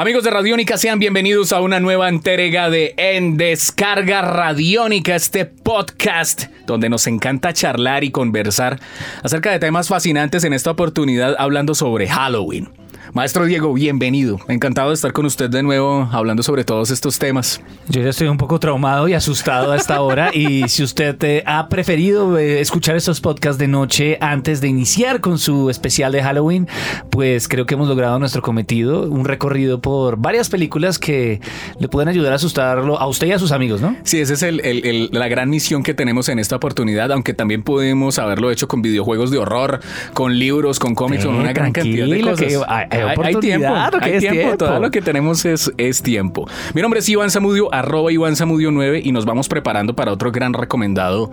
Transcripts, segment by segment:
Amigos de Radiónica, sean bienvenidos a una nueva entrega de En Descarga Radiónica, este podcast donde nos encanta charlar y conversar acerca de temas fascinantes en esta oportunidad hablando sobre Halloween. Maestro Diego, bienvenido. Encantado de estar con usted de nuevo hablando sobre todos estos temas. Yo ya estoy un poco traumado y asustado a esta hora y si usted eh, ha preferido eh, escuchar estos podcasts de noche antes de iniciar con su especial de Halloween, pues creo que hemos logrado nuestro cometido, un recorrido por varias películas que le pueden ayudar a asustarlo a usted y a sus amigos, ¿no? Sí, esa es el, el, el, la gran misión que tenemos en esta oportunidad, aunque también podemos haberlo hecho con videojuegos de horror, con libros, con cómics, con una gran cantidad de cosas. Que, hay, hay, tiempo, hay tiempo, tiempo, todo lo que tenemos es, es tiempo. Mi nombre es Iván Zamudio, arroba Iván Zamudio 9 y nos vamos preparando para otro gran recomendado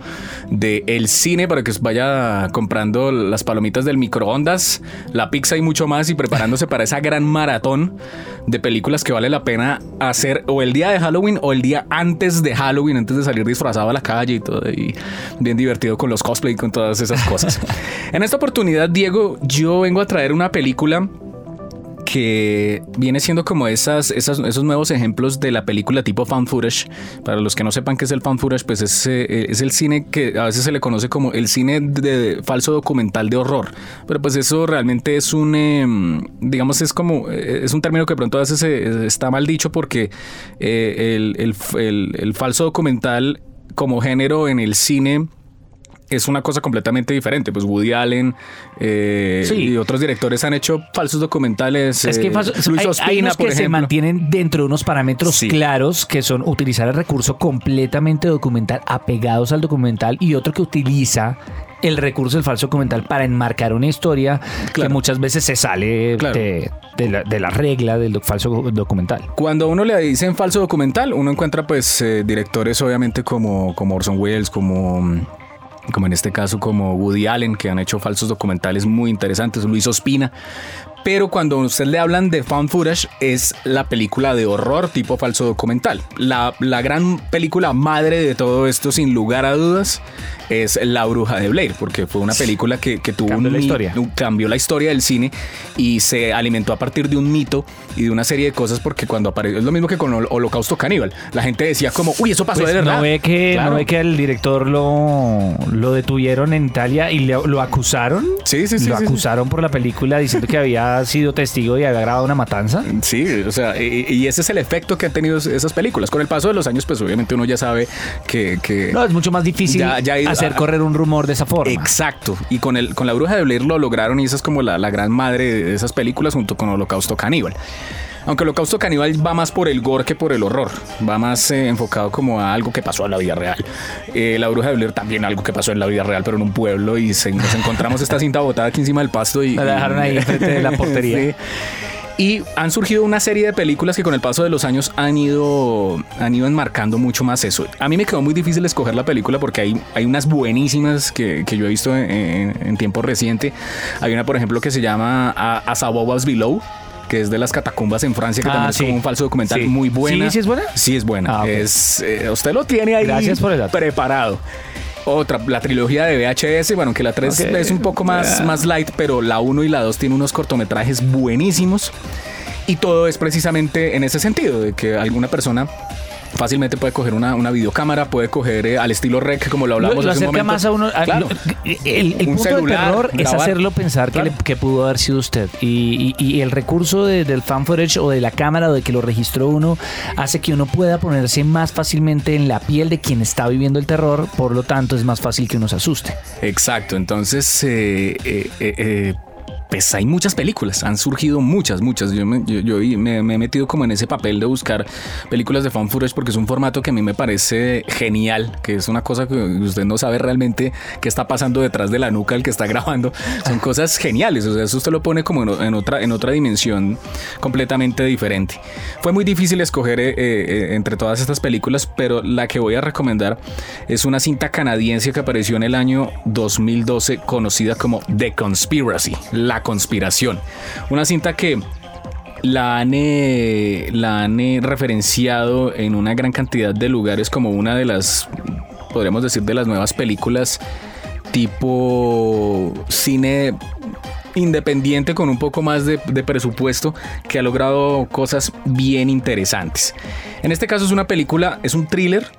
de el cine para que vaya comprando las palomitas del microondas, la pizza y mucho más y preparándose para esa gran maratón de películas que vale la pena hacer o el día de Halloween o el día antes de Halloween, antes de salir disfrazado a la calle y todo y bien divertido con los cosplay y con todas esas cosas. en esta oportunidad, Diego, yo vengo a traer una película que viene siendo como esas, esos nuevos ejemplos de la película tipo fan footage. Para los que no sepan qué es el fan footage, pues es, eh, es el cine que a veces se le conoce como el cine de, falso documental de horror. Pero pues eso realmente es un, eh, digamos, es como, eh, es un término que pronto a veces está mal dicho porque eh, el, el, el falso documental como género en el cine es una cosa completamente diferente. Pues Woody Allen eh, sí. y otros directores han hecho falsos documentales. Es que eh, falso, Luis hay, Ospina, hay unos por que se mantienen dentro de unos parámetros Sí. claros, que son utilizar el recurso completamente documental, apegados al documental, y otro que utiliza el recurso del falso documental para enmarcar una historia que muchas veces se sale Claro. de, de la, de la regla del falso documental. Cuando a uno le dicen falso documental, uno encuentra pues eh, directores obviamente como, como Orson Welles, como, como en este caso como Woody Allen, que han hecho falsos documentales muy interesantes, Luis Ospina. Pero cuando a usted le hablan de fan footage, es la película de horror tipo falso documental. La, la gran película madre de todo esto, sin lugar a dudas, es La Bruja de Blair, porque fue una película que, que tuvo Cambió un la historia. un- cambió la historia del cine y se alimentó a partir de un mito y de una serie de cosas, porque cuando apareció, es lo mismo que con Hol- Holocausto Caníbal. La gente decía como, uy, eso pasó Pues de verdad. no ve que Claro. no ve que al director lo, lo detuvieron en Italia y le- lo acusaron. Sí, sí, sí, Lo sí, sí. acusaron por la película diciendo que había sido testigo y había grabado una matanza. Sí, o sea, y, y ese es el efecto que han tenido esas películas. Con el paso de los años, pues obviamente uno ya sabe que... que No, es mucho más difícil Ya- ya hay- hacer correr un rumor de esa forma. Exacto. Y con, el, con la bruja de Blair lo lograron y esa es como la, la gran madre de esas películas junto con Holocausto Caníbal. Aunque Holocausto Caníbal va más por el gore que por el horror. Va más eh, enfocado como a algo que pasó en la vida real. Eh, la bruja de Blair también algo que pasó en la vida real, pero en un pueblo y se- nos encontramos esta cinta botada aquí encima del pasto y... La dejaron ahí enfrente de la portería. Sí. Y han surgido una serie de películas que con el paso de los años han ido, han ido enmarcando mucho más eso. A mí me quedó muy difícil escoger la película porque hay, hay unas buenísimas que, que yo he visto en, en- en tiempo reciente. Hay una, por ejemplo, que se llama As Above As Below que es de las catacumbas en Francia, que Ah, también es como un falso documental Sí. muy buena. ¿Sí, sí es buena? Sí es buena. Ah, es, eh, usted lo tiene ahí Gracias por el preparado. Otra, la trilogía de VHS, bueno, que la 3 Ok. es un poco más, más light, pero la 1 y la 2 tienen unos cortometrajes buenísimos. Y todo es precisamente en ese sentido, de que alguna persona fácilmente puede coger una, una videocámara, puede coger eh, al estilo rec, como lo Lo, hablamos lo hace un momento. más a uno. a- Claro. lo- el el Un punto celular, del terror es hacerlo pensar que, le- que pudo haber sido usted. Y, y- y el recurso de- del fan footage o de la cámara o de que lo registró uno hace que uno pueda ponerse más fácilmente en la piel de quien está viviendo el terror. Por lo tanto, es más fácil que uno se asuste. Exacto, entonces eh, eh, eh, eh, pues hay muchas películas, han surgido muchas, muchas. Yo, me, yo, yo me, me he metido como en ese papel de buscar películas de fan footage porque es un formato que a mí me parece genial, que es una cosa que usted no sabe realmente qué está pasando detrás de la nuca el que está grabando. Son cosas geniales, o sea, eso usted lo pone como en, en otra, en otra dimensión completamente diferente. Fue muy difícil escoger eh, eh, entre todas estas películas, pero la que voy a recomendar es una cinta canadiense que apareció en el año 2012 conocida como The Conspiracy, La Conspiración. Una cinta que la han, eh, la han eh, referenciado en una gran cantidad de lugares como una de las, podríamos decir, de las nuevas películas tipo cine independiente con un poco más de, presupuesto que ha logrado cosas bien interesantes. En este caso es una película, es un thriller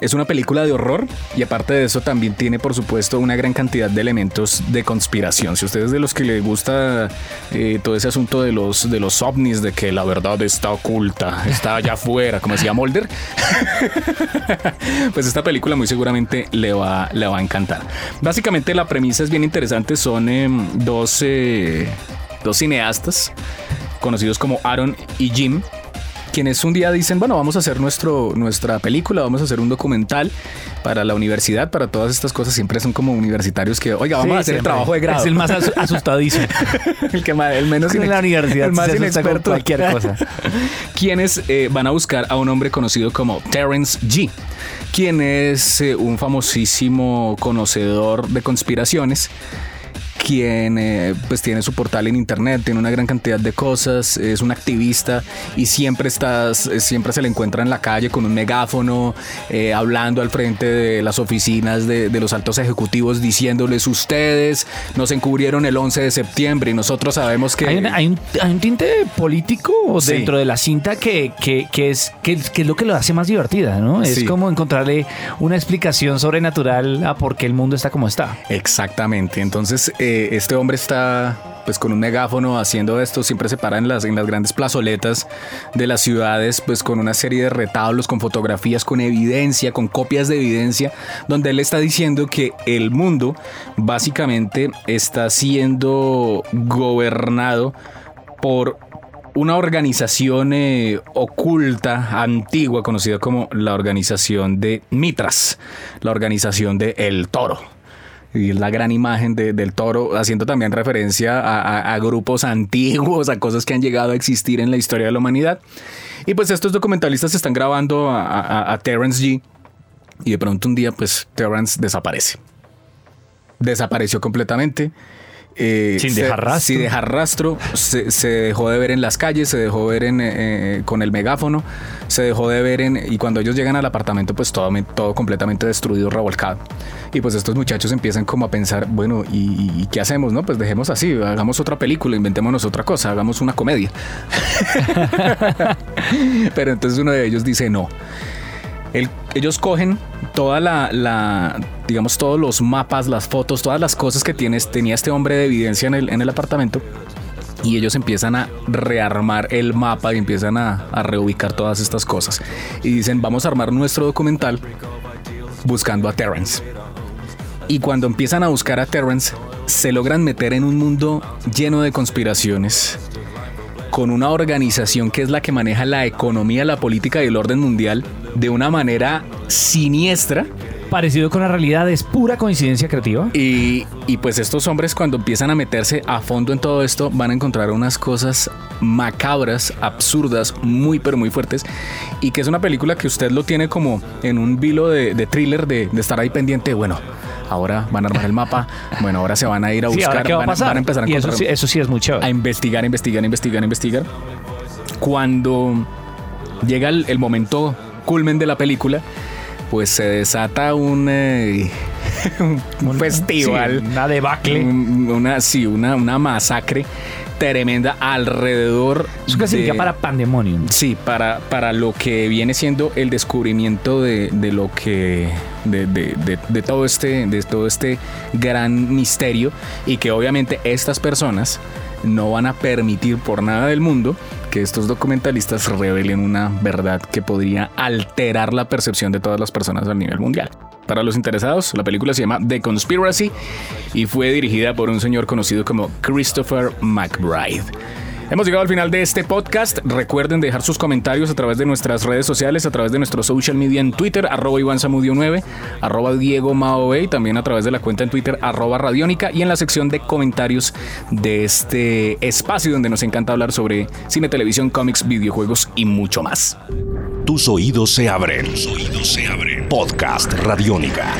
es una película de horror y aparte de eso también tiene por supuesto una gran cantidad de elementos de conspiración. Si ustedes de los que les gusta eh, todo ese asunto de los, de los ovnis, de que la verdad está oculta, está allá afuera, como decía Mulder, pues esta película muy seguramente le va, le va a encantar. Básicamente la premisa es bien interesante, son em, dos, eh, dos cineastas conocidos como Aaron y Jim quienes un día dicen, bueno, vamos a hacer nuestro, nuestra película, vamos a hacer un documental para la universidad, para todas estas cosas, siempre son como universitarios que, oiga, vamos a hacer el trabajo de grado. Es el más asustadísimo. el que más, el menos en la universidad, el más inexperto. cualquier cosa. quienes eh, van a buscar a un hombre conocido como Terence G quien es eh, un famosísimo conocedor de conspiraciones quien eh, pues tiene su portal en internet, tiene una gran cantidad de cosas, es un activista y siempre estás, eh, siempre se le encuentra en la calle con un megáfono, eh, hablando al frente de las oficinas de, los altos ejecutivos, diciéndoles ustedes nos encubrieron el 11 de septiembre y nosotros sabemos que... Hay, un, tinte político dentro de la cinta que, que, es, que, es lo que lo hace más divertida, ¿no? Es como encontrarle una explicación sobrenatural a por qué el mundo está como está. Exactamente, entonces este hombre está pues con un megáfono haciendo esto, siempre se para en las, en las grandes plazoletas de las ciudades, pues con una serie de retablos, con fotografías, con evidencia, con copias de evidencia, donde él está diciendo que el mundo básicamente está siendo gobernado por una organización eh, oculta, antigua, conocida como la organización de Mitras, la organización de El Toro y la gran imagen del toro, haciendo también referencia a, grupos antiguos, a cosas que han llegado a existir en la historia de la humanidad. Y pues estos documentalistas están grabando a, a Terence G. Y de pronto un día, pues Terence desaparece. Desapareció completamente. Eh, sin dejar rastro. Sin dejar rastro. Se, dejó de ver en las calles, se dejó ver en, eh, con el megáfono, se dejó de ver en. Y cuando ellos llegan al apartamento, pues todo, todo completamente destruido, revolcado. Y pues estos muchachos empiezan como a pensar, bueno, ¿y, qué hacemos? No, pues dejemos así, hagamos otra película, inventémonos otra cosa, hagamos una comedia. Pero entonces uno de ellos dice, no ellos cogen toda la, digamos, todos los mapas, las fotos, todas las cosas que tienes, tenía este hombre de evidencia en el, en el apartamento y ellos empiezan a rearmar el mapa y empiezan a, a, reubicar todas estas cosas. Y dicen, vamos a armar nuestro documental buscando a Terrence. Y cuando empiezan a buscar a Terrence, se logran meter en un mundo lleno de conspiraciones, con una organización que es la que maneja la economía, la política y el orden mundial de una manera siniestra. Parecido con la realidad, es pura coincidencia creativa. Y, y, pues estos hombres cuando empiezan a meterse a fondo en todo esto van a encontrar unas cosas macabras, absurdas, muy pero muy fuertes. Y que es una película que usted lo tiene como en un vilo de, thriller de, estar ahí pendiente. Bueno, ahora van a armar el mapa, bueno, ahora se van a ir a buscar, van, a empezar a eso sí, eso sí es mucho. A investigar, investigar, investigar, investigar. Cuando llega el momento culmen de la película, pues se desata un, eh, un festival. una debacle. una, sí, una, una masacre tremenda alrededor. Eso casi para Pandemonium. Sí, para, para lo que viene siendo el descubrimiento de, de lo que. De, de, de, todo este, de todo este gran misterio. Y que obviamente estas personas no van a permitir por nada del mundo que estos documentalistas revelen una verdad que podría alterar la percepción de todas las personas a nivel mundial. Para los interesados, la película se llama The Conspiracy y fue dirigida por un señor conocido como Christopher McBride. Hemos llegado al final de este podcast. Recuerden dejar sus comentarios a través de nuestras redes sociales, a través de nuestro social media en Twitter, arroba Iván 9, arroba Diego Mao y también a través de la cuenta en Twitter, arroba Radiónica y en la sección de comentarios de este espacio donde nos encanta hablar sobre cine, televisión, cómics, videojuegos y mucho más. Tus oídos se abren. Tus oídos se abren. Podcast Radiónica.